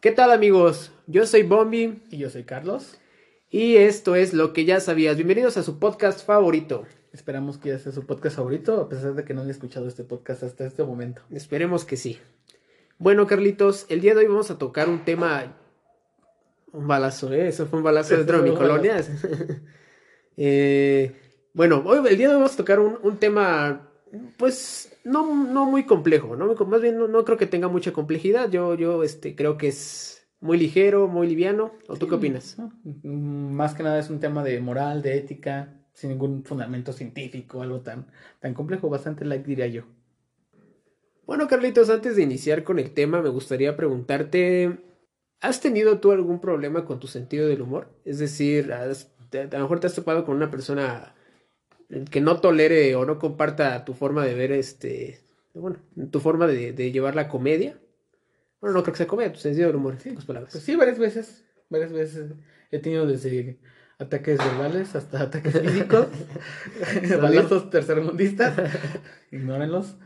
¿Qué tal amigos? Yo soy Bombi Y yo soy Carlos. y esto es lo que ya sabías. Bienvenidos a su podcast favorito. Esperamos que sea su podcast favorito, a pesar de que no haya escuchado este podcast hasta este momento. Esperemos que sí. Bueno, Carlitos, el día de hoy vamos a tocar un tema... Un balazo, ¿eh? Eso fue un balazo dentro de mi colonia. Eh, bueno, hoy, el día de hoy vamos a tocar un, un tema, pues, no, no muy complejo, ¿no? Más bien, no, no creo que tenga mucha complejidad. Yo, yo este, creo que es muy ligero, muy liviano. ¿O tú qué opinas? ¿no? Mm, Más que nada es un tema de moral, de ética, sin ningún fundamento científico, algo tan, tan complejo, bastante light diría yo. Bueno, Carlitos, antes de iniciar con el tema, me gustaría preguntarte, ¿has tenido tú algún problema con tu sentido del humor? Es decir, has- te- a lo mejor te has topado con una persona que no tolere o no comparta tu forma de ver, este, bueno, tu forma de, de llevar la comedia. Bueno, no creo que sea comedia, tu sentido del humor, pocas palabras. Pues sí, varias veces, varias veces he tenido desde ataques verbales hasta ataques físicos, balazos tercermundistas, ignórenlos.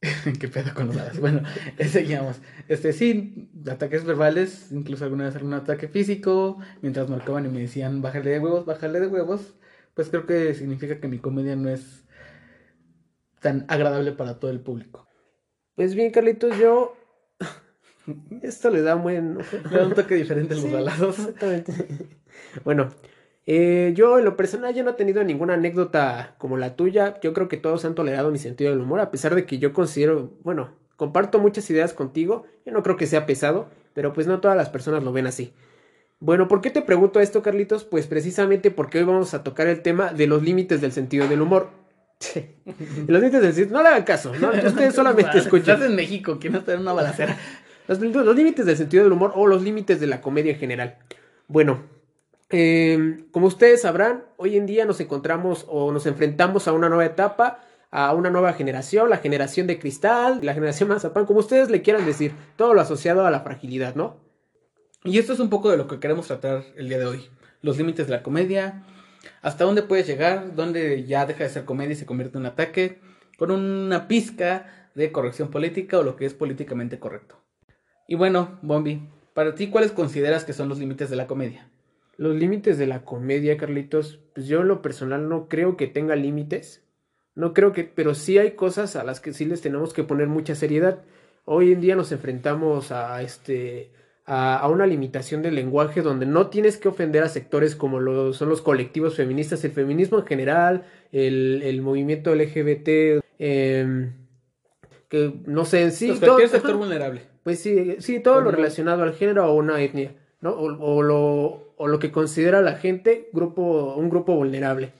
¿Qué pedo con los balas? Bueno, seguíamos. Este, sí, ataques verbales, incluso alguna vez algún ataque físico, mientras marcaban y me decían, bájale de huevos, bájale de huevos, pues creo que significa que mi comedia no es tan agradable para todo el público. Pues bien, Carlitos, yo... Esto le da un buen... Da un toque diferente a los Sí, balazos. Exactamente. Bueno, eh, yo en lo personal yo no he tenido ninguna anécdota como la tuya. Yo creo que todos han tolerado mi sentido del humor, a pesar de que yo considero, bueno, comparto muchas ideas contigo. Yo no creo que sea pesado, pero pues no todas las personas lo ven así. Bueno, ¿por qué te pregunto esto, Carlitos? Pues precisamente porque hoy vamos a tocar el tema de los límites del sentido del humor. los límites del sentido... No le hagan caso, ¿no? Ustedes solamente escuchen. Estás en México, ¿quién está en una balacera? Los, los límites del sentido del humor o los límites de la comedia en general. Bueno, eh, como ustedes sabrán, hoy en día nos encontramos o nos enfrentamos a una nueva etapa, a una nueva generación, la generación de cristal, la generación mazapán, como ustedes le quieran decir, todo lo asociado a la fragilidad, ¿no? Y esto es un poco de lo que queremos tratar el día de hoy. Los límites de la comedia, hasta dónde puedes llegar, dónde ya deja de ser comedia y se convierte en un ataque, con una pizca de corrección política o lo que es políticamente correcto. Y bueno, Bombi, para ti, ¿cuáles consideras que son los límites de la comedia? Los límites de la comedia, Carlitos, pues yo en lo personal no creo que tenga límites. No creo que, pero sí hay cosas a las que sí les tenemos que poner mucha seriedad. Hoy en día nos enfrentamos a este a, a una limitación del lenguaje donde no tienes que ofender a sectores como lo son los colectivos feministas, el feminismo en general, el, el movimiento LGBT, em, que no sé en sí. Pues todo- cualquier sector ajá. vulnerable. Pues sí, sí, todo lo relacionado al género o una etnia, ¿no? O, o lo, o lo que considera la gente grupo, un grupo vulnerable.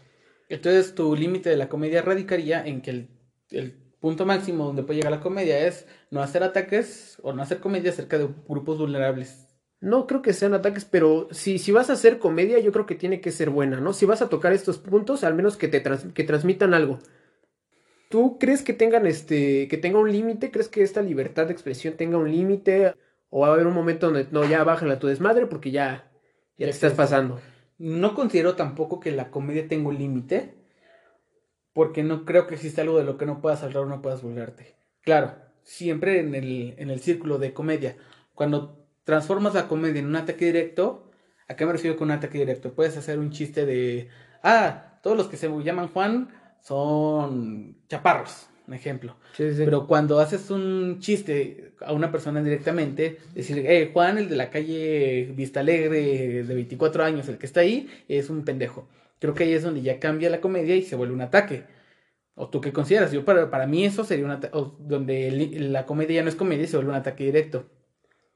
Entonces tu límite de la comedia radicaría en que el, el punto máximo donde puede llegar la comedia es no hacer ataques o no hacer comedia acerca de grupos vulnerables. No creo que sean ataques, pero si, si vas a hacer comedia, yo creo que tiene que ser buena, ¿no? Si vas a tocar estos puntos, al menos que te trans- que transmitan algo. ¿Tú crees que tengan este, que tenga un límite? ¿Crees que esta libertad de expresión tenga un límite? ¿O va a haber un momento donde no, ya bájala a tu desmadre porque ya, ya Ya te estás pasando? No considero tampoco que la comedia tenga un límite, porque no creo que exista algo de lo que no puedas hablar o no puedas burlarte. Claro, siempre en el, en el círculo de comedia, cuando transformas la comedia en un ataque directo, ¿a qué me refiero con un ataque directo? Puedes hacer un chiste de, ah, todos los que se llaman Juan son chaparros, un ejemplo. Sí, sí. Pero cuando haces un chiste a una persona directamente, decir, eh, Juan, el de la calle Vista Alegre de 24 años, el que está ahí, es un pendejo. Creo que ahí es donde ya cambia la comedia y se vuelve un ataque. ¿O tú qué consideras? Yo para, para mí eso sería un ataque, donde el- la comedia ya no es comedia y se vuelve un ataque directo.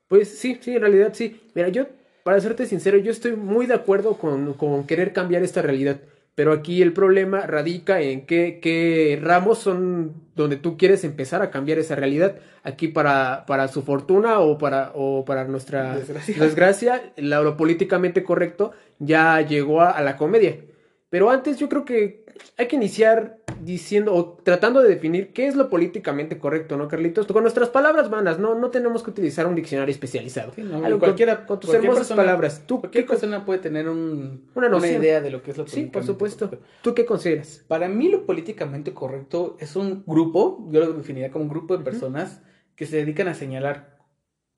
Pues sí, sí, en realidad sí. Mira, yo, para serte sincero, yo estoy muy de acuerdo con, con querer cambiar esta realidad. Pero aquí el problema radica en qué, qué ramos son donde tú quieres empezar a cambiar esa realidad. Aquí para, para su fortuna o para, o para nuestra Desgracia. desgracia, la- lo políticamente correcto ya llegó a, a la comedia. Pero antes yo creo que hay que iniciar diciendo o tratando de definir qué es lo políticamente correcto, ¿no, Carlitos? Con nuestras palabras vanas, no, no tenemos que utilizar un diccionario especializado. Sí, no, Algo con- cualquiera- con, tus cualquier hermosas persona- palabras. ¿Tú Cualquier qué con- persona puede tener un- Una idea de lo que es lo Sí, por políticamente supuesto. correcto. ¿Tú qué consideras? Para mí lo políticamente correcto es un grupo, yo lo definiría como un grupo de personas que se dedican a señalar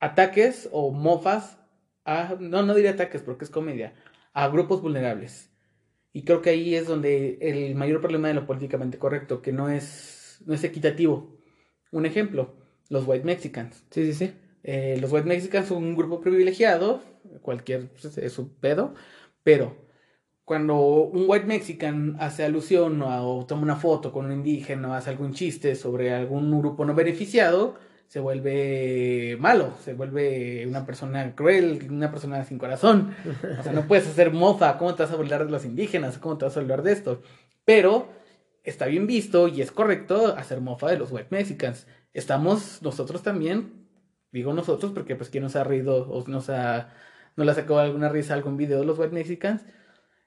ataques o mofas a, no, no diría ataques porque es comedia, a grupos vulnerables. Y creo que ahí es donde el mayor problema de lo políticamente correcto, que no es, no es equitativo. Un ejemplo, los white mexicans. Sí, sí, sí. Eh, los white mexicans son un grupo privilegiado, cualquier, pues, es su pedo, pero cuando un white mexican hace alusión o toma una foto con un indígena o hace algún chiste sobre algún grupo no beneficiado, se vuelve malo, se vuelve una persona cruel, una persona sin corazón. O sea, no puedes hacer mofa, ¿cómo te vas a burlar de los indígenas? ¿Cómo te vas a burlar de esto? Pero está bien visto y es correcto hacer mofa de los white mexicans. Estamos nosotros también, digo nosotros porque pues quien nos ha reído o nos ha, no le ha sacado alguna risa algún video de los white mexicans,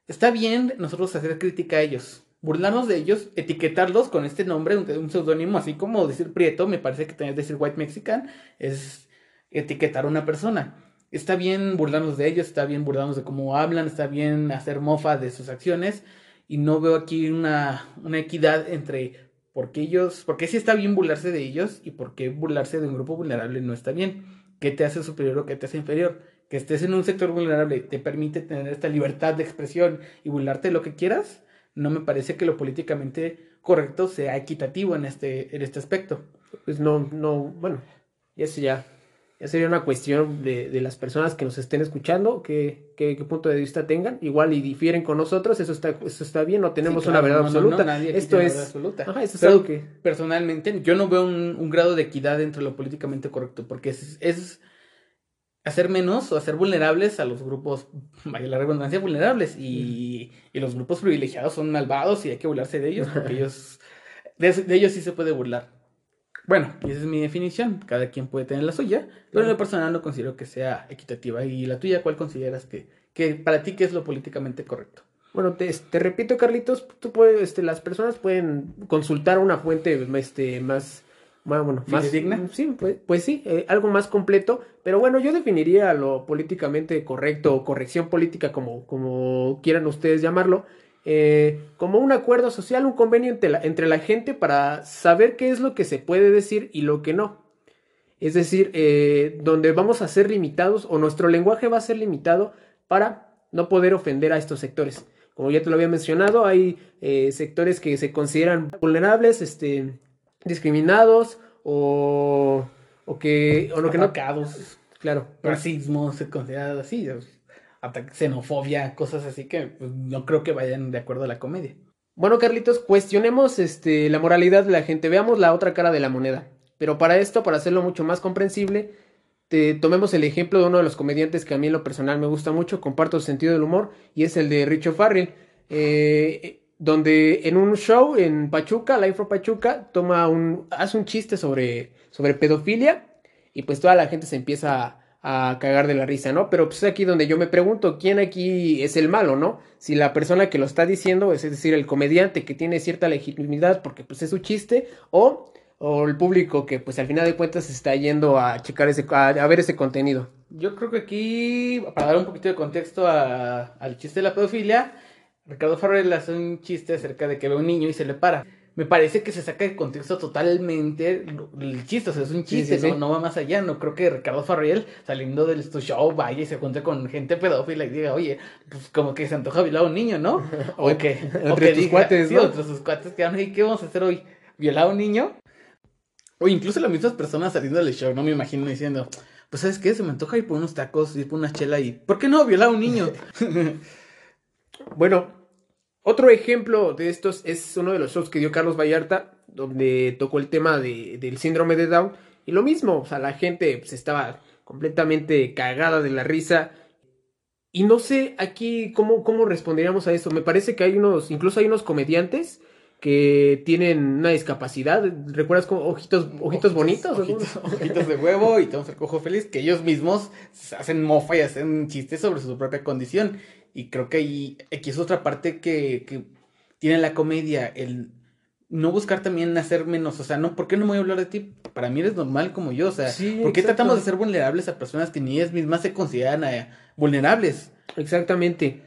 está bien nosotros hacer crítica a ellos burlarnos de ellos, etiquetarlos con este nombre, un, seudónimo, así como decir Prieto, me parece que tener decir White Mexican, es etiquetar a una persona. Está bien burlarnos de ellos, está bien burlarnos de cómo hablan, está bien hacer mofa de sus acciones, y no veo aquí una, una equidad entre por qué ellos, por qué sí está bien burlarse de ellos y por qué burlarse de un grupo vulnerable no está bien. ¿Qué te hace superior o qué te hace inferior? Que estés en un sector vulnerable te permite tener esta libertad de expresión y burlarte de lo que quieras no me parece que lo políticamente correcto sea equitativo en este, en este aspecto. Pues no, no, bueno, y eso ya, ya sería una cuestión de, de las personas que nos estén escuchando, que, qué punto de vista tengan, igual y difieren con nosotros, eso está, eso está bien, no tenemos una verdad absoluta. Esto es, absoluta. Ajá, eso es algo que... Personalmente, yo no veo un, un, grado de equidad entre lo políticamente correcto, porque es, es hacer menos o hacer vulnerables a los grupos, vaya la redundancia, vulnerables. Y, y, los grupos privilegiados son malvados y hay que burlarse de ellos, porque ellos, de, ellos sí se puede burlar. Bueno, esa es mi definición. Cada quien puede tener la suya, pero en lo personal no considero que sea equitativa. ¿Y la tuya cuál consideras que, que para ti qué es lo políticamente correcto? Bueno, te, te repito, Carlitos, tú puedes, este, las personas pueden consultar una fuente este, más bueno, más digna. Sí, pues, pues sí, eh, algo más completo. Pero bueno, yo definiría lo políticamente correcto o corrección política, como, como quieran ustedes llamarlo, eh, como un acuerdo social, un convenio entre la, entre la, gente para saber qué es lo que se puede decir y lo que no. Es decir, eh, donde vamos a ser limitados o nuestro lenguaje va a ser limitado para no poder ofender a estos sectores. Como ya te lo había mencionado, hay sectores que se consideran vulnerables, este, discriminados o, o que, o lo que no. Claro. Racismo se considera así, xenofobia, cosas así que pues, no creo que vayan de acuerdo a la comedia. Bueno, Carlitos, cuestionemos este, la moralidad de la gente, veamos la otra cara de la moneda. Pero para esto, para hacerlo mucho más comprensible, te, tomemos el ejemplo de uno de los comediantes que a mí en lo personal me gusta mucho, comparto su sentido del humor, y es el de Richo Farrell. Eh, donde en un show en Pachuca, Life for Pachuca, toma un, hace un chiste sobre, sobre pedofilia y pues toda la gente se empieza a, cagar de la risa, ¿no? Pero pues es aquí donde yo me pregunto, ¿quién aquí es el malo, no? Si la persona que lo está diciendo, es decir, el comediante que tiene cierta legitimidad porque pues es su chiste, o, o el público que pues al final de cuentas está yendo a checar ese, a, ver ese contenido. Yo creo que aquí, para dar un poquito de contexto al chiste de la pedofilia, Ricardo Farrell hace un chiste acerca de que ve a un niño y se le para. Me parece que se saca de contexto totalmente el chiste, o sea, es un chiste, No, va más allá. No creo que Ricardo Farrell, saliendo de su show, vaya y se junte con gente pedófila y diga, oye, pues como que se antoja violar a un niño, ¿no? O, que, o que tus cuates, ¿no? Sí, sus cuates que van, ¿qué vamos a hacer hoy? ¿Violar a un niño? O incluso las mismas personas saliendo del show, no me imagino diciendo, pues, ¿sabes qué? Se me antoja ir por unos tacos, ir por una chela y, ¿por qué no violar a un niño? Bueno, otro ejemplo de estos es uno de los shows que dio Carlos Vallarta, donde tocó el tema de, del síndrome de Down. Y lo mismo, o sea, la gente pues, estaba completamente cagada de la risa. Y no sé aquí cómo, cómo responderíamos a eso. Me parece que hay unos, incluso hay unos comediantes que tienen una discapacidad. ¿Recuerdas como ojitos, ojitos, bonitos? Ojitos, de huevo y tenemos el cojo feliz, que ellos mismos hacen mofa y hacen chistes sobre su propia condición. Y creo que ahí, aquí es otra parte que, que tiene la comedia, el no buscar también hacer menos, o sea, no, ¿por qué no me voy a hablar de ti? Para mí eres normal como yo, o sea, ¿por qué tratamos de ser vulnerables a personas que ni ellas mismas se consideran eh, vulnerables? Exactamente.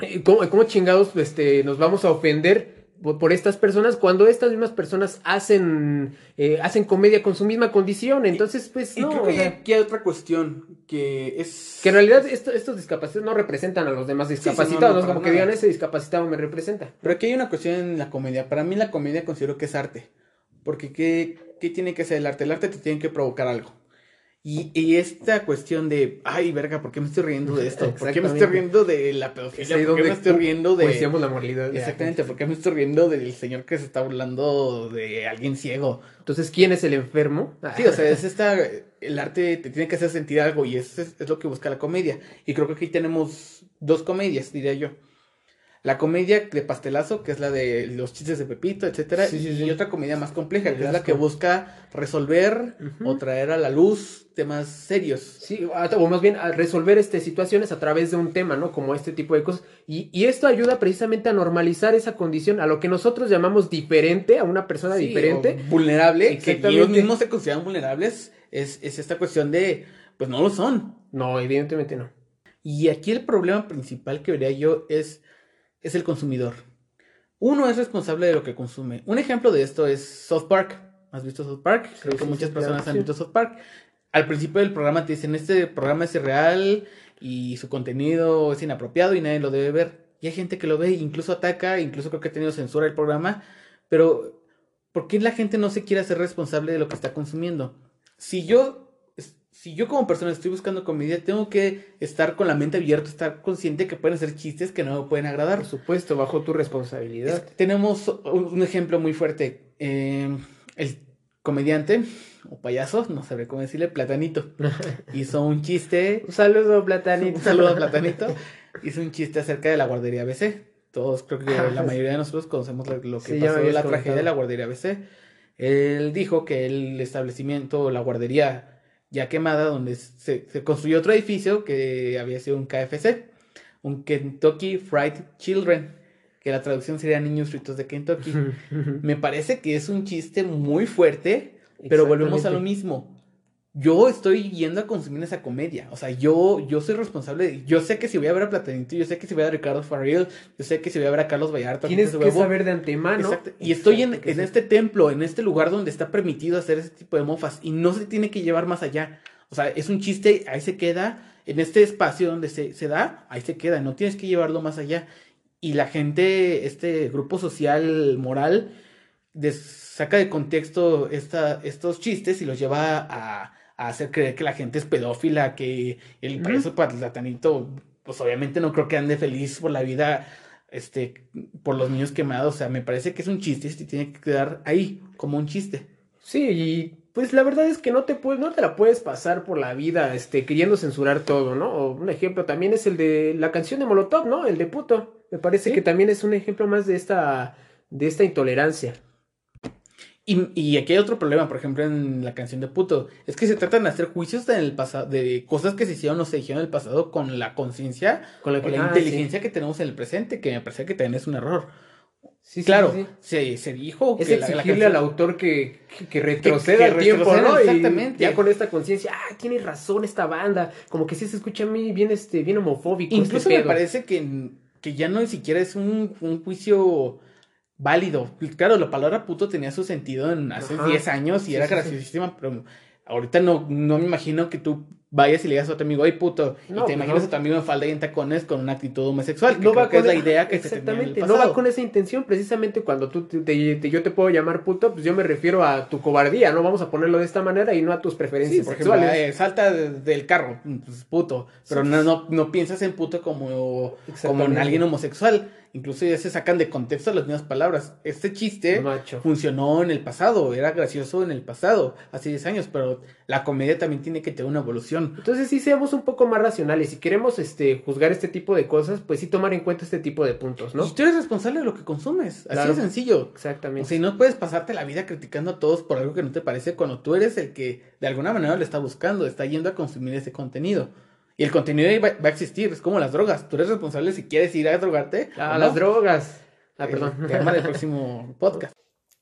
Eh, ¿Cómo, ¿Cómo, chingados este, nos vamos a ofender por, estas personas cuando estas mismas personas hacen, eh, hacen comedia con su misma condición. Entonces, pues y no. creo que aquí hay otra cuestión que es... Que en realidad estos discapacitados no representan a los demás discapacitados, no, como que digan ese discapacitado me representa. Pero aquí hay una cuestión en la comedia. Para mí la comedia considero que es arte. Porque ¿qué, qué tiene que ser el arte? El arte te tiene que provocar algo. Y, esta cuestión de, ay, verga, ¿por qué me estoy riendo de esto? ¿Por qué me estoy riendo de la pedofilia? ¿Por qué me estoy riendo de... la moralidad. Exactamente, ¿por qué me estoy riendo del señor que se está burlando de alguien ciego? Entonces, ¿quién es el enfermo? Sí, o sea, es esta... El arte te tiene que hacer sentir algo y eso es, es lo que busca la comedia. Y creo que aquí tenemos dos comedias, diría yo. La comedia de pastelazo, que es la de los chistes de Pepito, etcétera, y otra comedia más compleja, que es la que busca resolver o traer a la luz temas serios. Sí, o más bien a resolver este, situaciones a través de un tema, ¿no? Como este tipo de cosas. Y, y esto ayuda precisamente a normalizar esa condición, a lo que nosotros llamamos diferente, a una persona diferente. vulnerable, que ellos mismos se consideran vulnerables, es, es esta cuestión de, pues no lo son. No, evidentemente no. Y aquí el problema principal que vería yo es es el consumidor. Uno es responsable de lo que consume. Un ejemplo de esto es South Park. ¿Has visto South Park? Creo que muchas personas han visto South Park. Al principio del programa te dicen, este programa es irreal y su contenido es inapropiado y nadie lo debe ver. Y hay gente que lo ve, incluso ataca, incluso creo que ha tenido censura el programa. Pero, ¿por qué la gente no se quiere hacer responsable de lo que está consumiendo? Si yo si yo como persona estoy buscando comedia, tengo que estar con la mente abierta, estar consciente que pueden ser chistes que no me pueden agradar. Por supuesto, bajo tu responsabilidad. tenemos un, ejemplo muy fuerte. Em, el comediante o payaso, no sabré cómo decirle, Platanito, hizo un chiste. un saludo, Platanito. Un saludo Platanito. hizo un chiste acerca de la guardería ABC. Todos, creo que la mayoría de nosotros conocemos lo, que pasó en la tragedia de la guardería ABC. Él dijo que el establecimiento, la guardería ya quemada, donde se, construyó otro edificio que había sido un KFC, un Kentucky Fried Children, que la traducción sería niños fritos de Kentucky. Me parece que es un chiste muy fuerte, pero volvemos a lo mismo yo estoy yendo a consumir esa comedia. O sea, yo, yo soy responsable. yo sé que si voy a ver a Platanito, yo sé que si voy a ver a Ricardo Farrell, yo sé que si voy a ver a Carlos Vallarta. Tienes que saber de antemano. Exacto. Y estoy en, en este templo, en este lugar donde está permitido hacer ese tipo de mofas. Y no se tiene que llevar más allá. O sea, es un chiste, ahí se queda. En este espacio donde se, se da, ahí se queda. No tienes que llevarlo más allá. Y la gente, este grupo social moral, saca de contexto esta, estos chistes y los lleva a a hacer creer que la gente es pedófila, que el platanito, pues obviamente no creo que ande feliz por la vida, este, por los niños quemados. O sea, me parece que es un chiste y tiene que quedar ahí, como un chiste. Sí, y pues la verdad es que no te puedes, no te la puedes pasar por la vida, este, queriendo censurar todo, ¿no? O un ejemplo también es el de la canción de Molotov, ¿no? El de puto. Me parece que también es un ejemplo más de esta, de esta intolerancia. Y, y, aquí hay otro problema, por ejemplo, en la canción de puto. Es que se tratan de hacer juicios en el pasado, de cosas que se hicieron o se dijeron en el pasado con la conciencia, con la, ah, inteligencia que tenemos en el presente, que me parece que también es un error. Sí, claro, Se, se, dijo es que exigirle al autor que, que, retroceda el tiempo, ¿no? Exactamente. ya con esta conciencia, ah, tiene razón esta banda, como que sí se escucha a mí bien, este, bien homofóbico. Este Incluso me parece que, que ya no ni siquiera es un, un juicio válido. Claro, la palabra puto tenía su sentido en hace 10 años y era graciosísima, pero ahorita no, no me imagino que tú vayas y le digas a tu amigo, ay puto, y te pues imaginas a tu amigo en falda y en tacones con una actitud homosexual. No va con la idea que exactamente, no va con esa intención, precisamente cuando tú te, yo te puedo llamar puto, pues yo me refiero a tu cobardía, no vamos a ponerlo de esta manera y no a tus preferencias sexuales. Eh, salta del carro, pues puto, pero no, no, no piensas en puto como, como en alguien homosexual. Incluso ya se sacan de contexto las mismas palabras. Este chiste funcionó en el pasado, era gracioso en el pasado, hace 10 años, pero la comedia también tiene que tener una evolución. Entonces sí seamos un poco más racionales. Si queremos este, juzgar este tipo de cosas, pues sí tomar en cuenta este tipo de puntos, ¿no? Y tú eres responsable de lo que consumes, así de sencillo. Exactamente. O sea, no puedes pasarte la vida criticando a todos por algo que no te parece cuando tú eres el que de alguna manera le está buscando, está yendo a consumir ese contenido. Y el contenido va, va, a existir, es como las drogas. Tú eres responsable si quieres ir a drogarte. A las drogas. Ah, perdón. El tema del próximo podcast.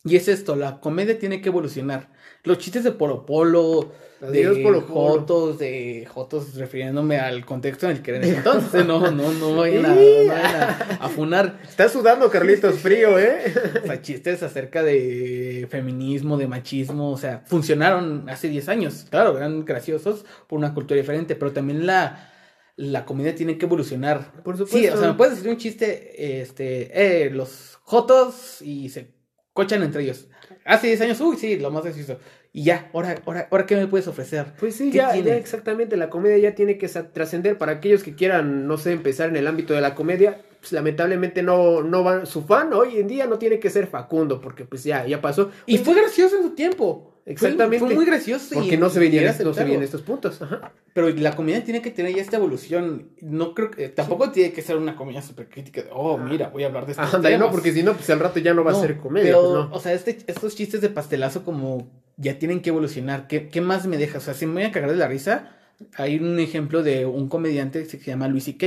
Y es esto, la comedia tiene que evolucionar. Los chistes de Polo Polo, Adiós, de Polo Polo. Jotos, de Jotos refiriéndome al contexto en el que era en ese entonces. No, no, no vayan a, no vayan a, a funar. Está sudando, Carlitos, frío, ¿eh? O sea, chistes acerca de feminismo, de machismo, o sea, funcionaron hace 10 años. Claro, eran graciosos por una cultura diferente, pero también la, la comedia tiene que evolucionar. Por Sí, supuesto. o sea, me puedes decir un chiste, este, eh, los jotos y se cochan entre ellos. Hace 10 años, uy, sí, lo más gracioso. Y ya, ahora, ahora, ahora, ¿qué me puedes ofrecer? Pues sí, ¿Qué ya, ya exactamente, la comedia ya tiene que trascender para aquellos que quieran, no sé, empezar en el ámbito de la comedia, pues lamentablemente no, no van, su fan hoy en día no tiene que ser Facundo, porque pues ya, ya pasó. Y Pues, fue gracioso en su tiempo. Exactamente. Fue, muy gracioso. y porque no se venían, no se estos puntos. Ajá. Pero la comedia tiene que tener ya esta evolución. No creo que. Tampoco tiene que ser una comedia súper crítica de, oh, mira, voy a hablar de ándale, no, temas". porque si no, pues al rato ya no va a ser comedia. Pero, pues, no. o sea, este, estos chistes de pastelazo como ya tienen que evolucionar. ¿Qué, qué más me deja? O sea, si me voy a cagar de la risa, hay un ejemplo de un comediante que se llama Luis C.K.,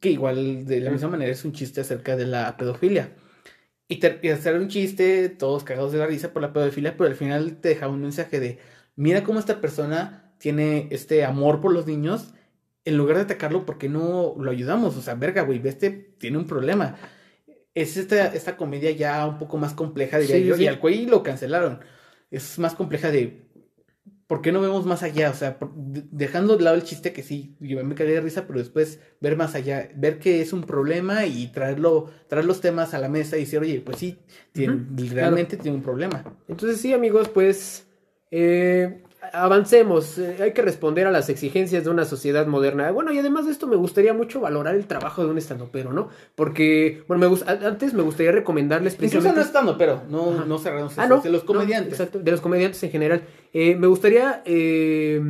que igual de la misma manera es un chiste acerca de la pedofilia. Y, ter- y hacer un chiste, todos cagados de la risa por la pedofilia, pero al final te deja un mensaje de, mira cómo esta persona tiene este amor por los niños, en lugar de atacarlo, ¿por qué no lo ayudamos? O sea, verga, güey, este tiene un problema. Es esta, esta comedia ya un poco más compleja, diría Sí, yo, sí. y al güey lo cancelaron. Es más compleja de, ¿por qué no vemos más allá? O sea, por- dejando de lado el chiste que sí, yo me cagué de risa, pero después ver más allá, ver que es un problema y traerlo, traer los temas a la mesa y decir, oye, pues sí, tiene- realmente tiene un problema. Entonces sí, amigos, pues eh, avancemos. Eh, hay que responder a las exigencias de una sociedad moderna. Bueno, y además de esto me gustaría mucho valorar el trabajo de un estandopero, ¿no? Porque, bueno, me gus- a- antes me gustaría recomendarles Incluso precisamente... no estando, pero no, Ajá. no cerramos Ah, no. de los no, comediantes. exacto, de los comediantes en general. Eh, me gustaría eh,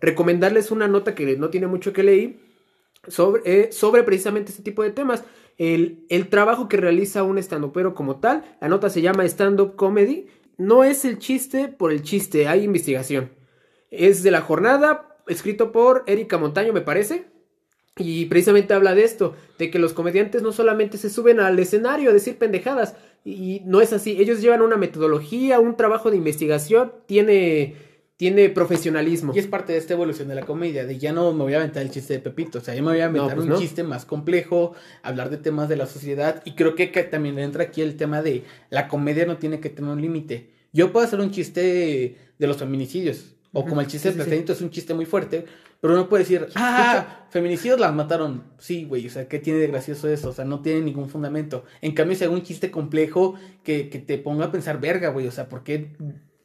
recomendarles una nota que no tiene mucho que leí sobre, eh, sobre precisamente este tipo de temas. El, el trabajo que realiza un stand-upero como tal. La nota se llama Stand-up Comedy. No es el chiste por el chiste, hay investigación. Es de la jornada, escrito por Erika Montaño, me parece. Y precisamente habla de esto, de que los comediantes no solamente se suben al escenario a decir pendejadas, y no es así, ellos llevan una metodología, un trabajo de investigación, tiene, tiene profesionalismo. Y es parte de esta evolución de la comedia, de ya no me voy a aventar el chiste de Pepito, o sea, ya me voy a aventar pues un no. chiste más complejo, hablar de temas de la sociedad, y creo que, que también entra aquí el tema de la comedia no tiene que tener un límite. Yo puedo hacer un chiste de los feminicidios, o como el chiste sí, de sí, Platanito es un chiste muy fuerte, pero uno puede decir, ah, feminicidios las mataron. Sí, güey, o sea, ¿qué tiene de gracioso eso? O sea, no tiene ningún fundamento. En cambio, si hago un chiste complejo que, que te ponga a pensar, verga, güey, o sea, ¿por qué?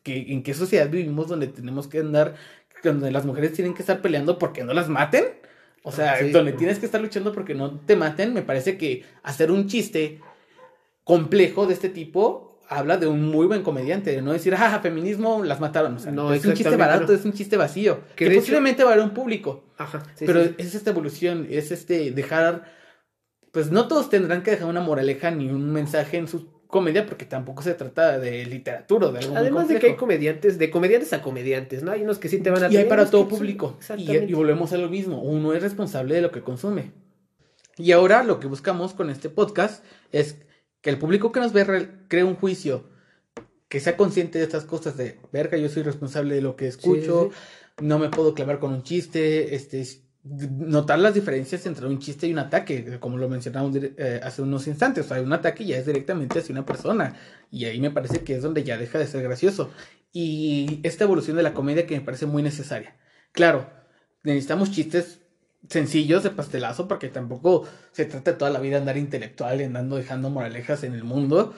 que- ¿En qué sociedad vivimos donde tenemos que andar, donde las mujeres tienen que estar peleando porque no las maten? O sea, Sí. donde tienes que estar luchando porque no te maten, me parece que hacer un chiste complejo de este tipo habla de un muy buen comediante, de no decir, ah, feminismo, las mataron. O sea, No, es un chiste barato, no. es un chiste vacío, Que que, de hecho- posiblemente va a haber un público. Ajá, sí, pero sí, es esta evolución, es este dejar, pues no todos tendrán que dejar una moraleja ni un mensaje en su comedia porque tampoco se trata de literatura o de algo Además de que hay comediantes, de comediantes a comediantes, ¿no? Hay unos que sí te van a Y hay para todo público. Y, y volvemos a lo mismo. Uno es responsable de lo que consume. Y ahora lo que buscamos con este podcast es que el público que nos ve re- cree un juicio, que sea consciente de estas cosas de, verga, yo soy responsable de lo que escucho, sí. no me puedo clavar con un chiste, este, notar las diferencias entre un chiste y un ataque, como lo mencionamos eh, hace unos instantes, o sea, un ataque ya es directamente hacia una persona, y ahí me parece que es donde ya deja de ser gracioso. Y esta evolución de la comedia que me parece muy necesaria. Claro, necesitamos chistes sencillos de pastelazo porque tampoco se trata de toda la vida andar intelectual y andando dejando moralejas en el mundo,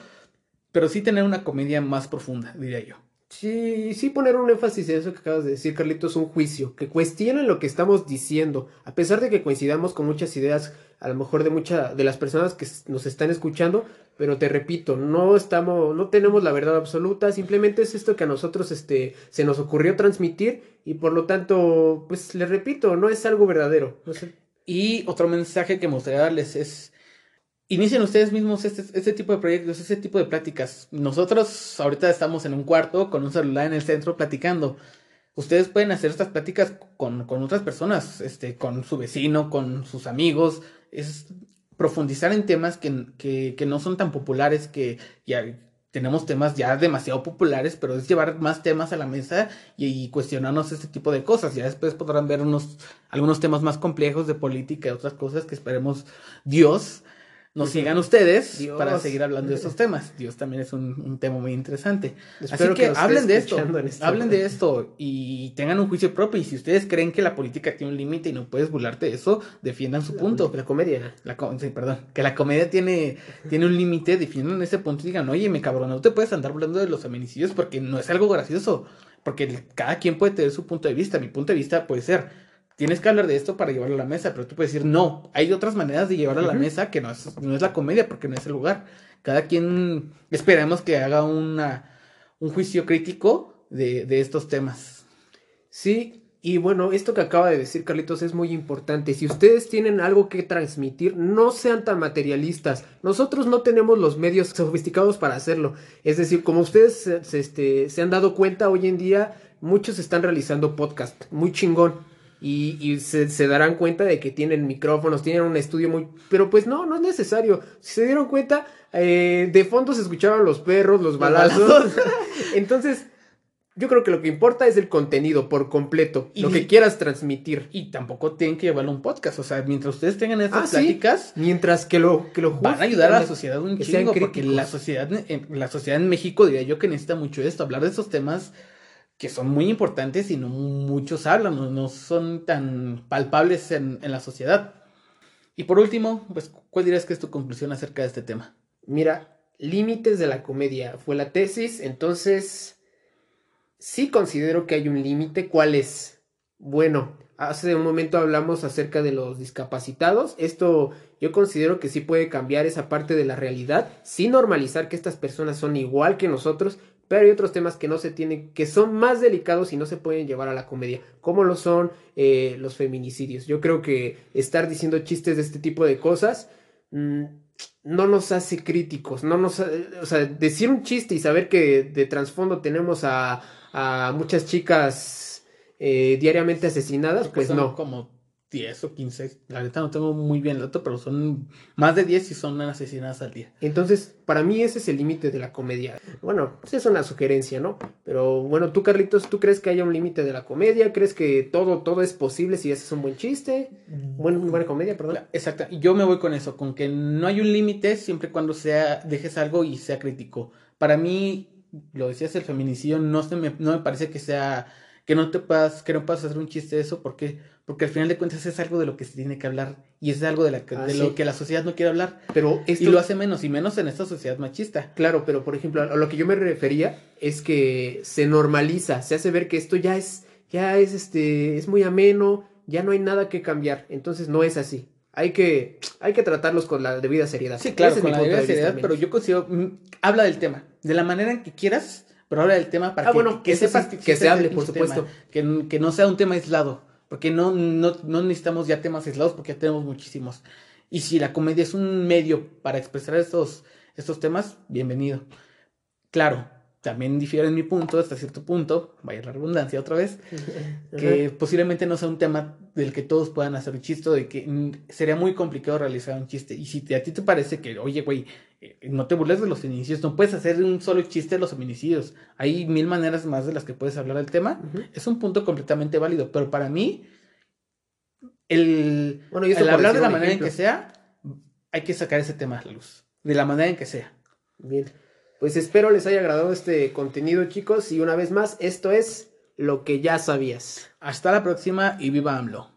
pero sí tener una comedia más profunda, diría yo. Sí, sí poner un énfasis en eso que acabas de decir, Carlitos, un juicio, que cuestionen lo que estamos diciendo, a pesar de que coincidamos con muchas ideas, a lo mejor de muchas de las personas que nos están escuchando, pero te repito, no estamos, no tenemos la verdad absoluta, simplemente es esto que a nosotros este, se nos ocurrió transmitir y por lo tanto, pues les repito, no es algo verdadero. No sé. Y otro mensaje que me darles es, inicien ustedes mismos este, este tipo de proyectos, este tipo de pláticas. Nosotros ahorita estamos en un cuarto con un celular en el centro platicando. Ustedes pueden hacer estas pláticas con, con otras personas, este, con su vecino, con sus amigos. Es profundizar en temas que, que, que no son tan populares, que, ya, tenemos temas ya demasiado populares, pero es llevar más temas a la mesa y, cuestionarnos este tipo de cosas. Ya después podrán ver unos, algunos temas más complejos de política y otras cosas que esperemos Dios nos sigan ustedes para seguir hablando de estos temas. Dios también es un, tema muy interesante. Así que, hablen de esto, este hablen de esto y tengan un juicio propio. Y si ustedes creen que la política tiene un límite y no puedes burlarte de eso, defiendan su punto. La comedia. La sí, perdón. Que la comedia tiene, tiene un límite, defiendan ese punto y digan, oye, me cabrón, no te puedes andar hablando de los feminicidios porque no es algo gracioso. Porque cada quien puede tener su punto de vista. Mi punto de vista puede ser tienes que hablar de esto para llevarlo a la mesa, pero tú puedes decir, no, hay otras maneras de llevarlo a la mesa que no es, no es la comedia porque no es el lugar. Cada quien esperemos que haga una, un juicio crítico de, de estos temas. Sí, y bueno, esto que acaba de decir Carlitos es muy importante. Si ustedes tienen algo que transmitir, no sean tan materialistas. Nosotros no tenemos los medios sofisticados para hacerlo. Es decir, como ustedes se, este, se han dado cuenta hoy en día, muchos están realizando podcast. Muy chingón y, se, darán cuenta de que tienen micrófonos, tienen un estudio muy... Pero pues no, no es necesario. Si se dieron cuenta, eh, de fondo se escuchaban los perros, los balazos. Entonces, yo creo que lo que importa es el contenido por completo, y, lo que quieras transmitir. Y tampoco tienen que llevarlo a un podcast, o sea, mientras ustedes tengan estas ah, pláticas, mientras que lo que lo van a ayudar a la sociedad un chingo, porque la sociedad la sociedad en México diría yo que necesita mucho esto, hablar de esos temas que son muy importantes y no muchos hablan, no, son tan palpables en, la sociedad. Y por último, pues, ¿cuál dirías que es tu conclusión acerca de este tema? Mira, límites de la comedia fue la tesis, entonces sí considero que hay un límite. ¿Cuál es? Bueno, hace un momento hablamos acerca de los discapacitados. Esto yo considero que sí puede cambiar esa parte de la realidad, sin normalizar que estas personas son igual que nosotros, pero hay otros temas que no se tienen, que son más delicados y no se pueden llevar a la comedia, como lo son eh, los feminicidios. Yo creo que estar diciendo chistes de este tipo de cosas mm, no nos hace críticos, no nos, o sea, decir un chiste y saber que de trasfondo tenemos a, a muchas chicas eh, diariamente asesinadas, pues no. Como 10 o 15, la neta no tengo muy bien el dato, pero son más de 10 y son asesinadas al día. Entonces, para mí ese es el límite de la comedia. Bueno, pues es una sugerencia, ¿no? Pero bueno, tú Carlitos, ¿tú crees que haya un límite de la comedia? ¿Crees que todo, todo es posible si haces un buen chiste? Buen, buena comedia, perdón. Exacto, yo me voy con eso, con que no hay un límite siempre cuando sea, dejes algo y sea crítico. Para mí, lo decías, el feminicidio no, se me, no me parece que sea que no te puedas, que no puedas hacer un chiste de eso, porque porque al final de cuentas es algo de lo que se tiene que hablar y es algo de, la que, ah, de lo que la sociedad no quiere hablar. Pero esto... Y lo hace menos y menos en esta sociedad machista. Claro, pero por ejemplo, a lo que yo me refería es que se normaliza, se hace ver que esto ya es, ya es este, es muy ameno, ya no hay nada que cambiar. Entonces no es así. Hay que, hay que tratarlos con la debida seriedad. Sí, claro, con la debida seriedad, pero yo considero, mm, habla del tema, de la manera en que quieras, pero habla del tema para ah, que, que, sepas que, se hable, por supuesto. que, que no sea un tema aislado. Porque no, no, no necesitamos ya temas aislados porque ya tenemos muchísimos. Y si la comedia es un medio para expresar estos, estos temas, bienvenido. Claro, también difiere en mi punto, hasta cierto punto, vaya la redundancia otra vez, que posiblemente no sea un tema del que todos puedan hacer un chiste, de que sería muy complicado realizar un chiste. Y si a ti te parece que, oye, güey, eh, no te burles de los feminicidios, no puedes hacer un solo chiste de los feminicidios, hay mil maneras más de las que puedes hablar del tema, es un punto completamente válido, pero para mí, el, bueno, el hablar de la manera en que sea, hay que sacar ese tema a la luz, de la manera en que sea. Bien. Pues espero les haya agradado este contenido, chicos. Y una vez más, esto es lo que ya sabías. Hasta la próxima y viva AMLO.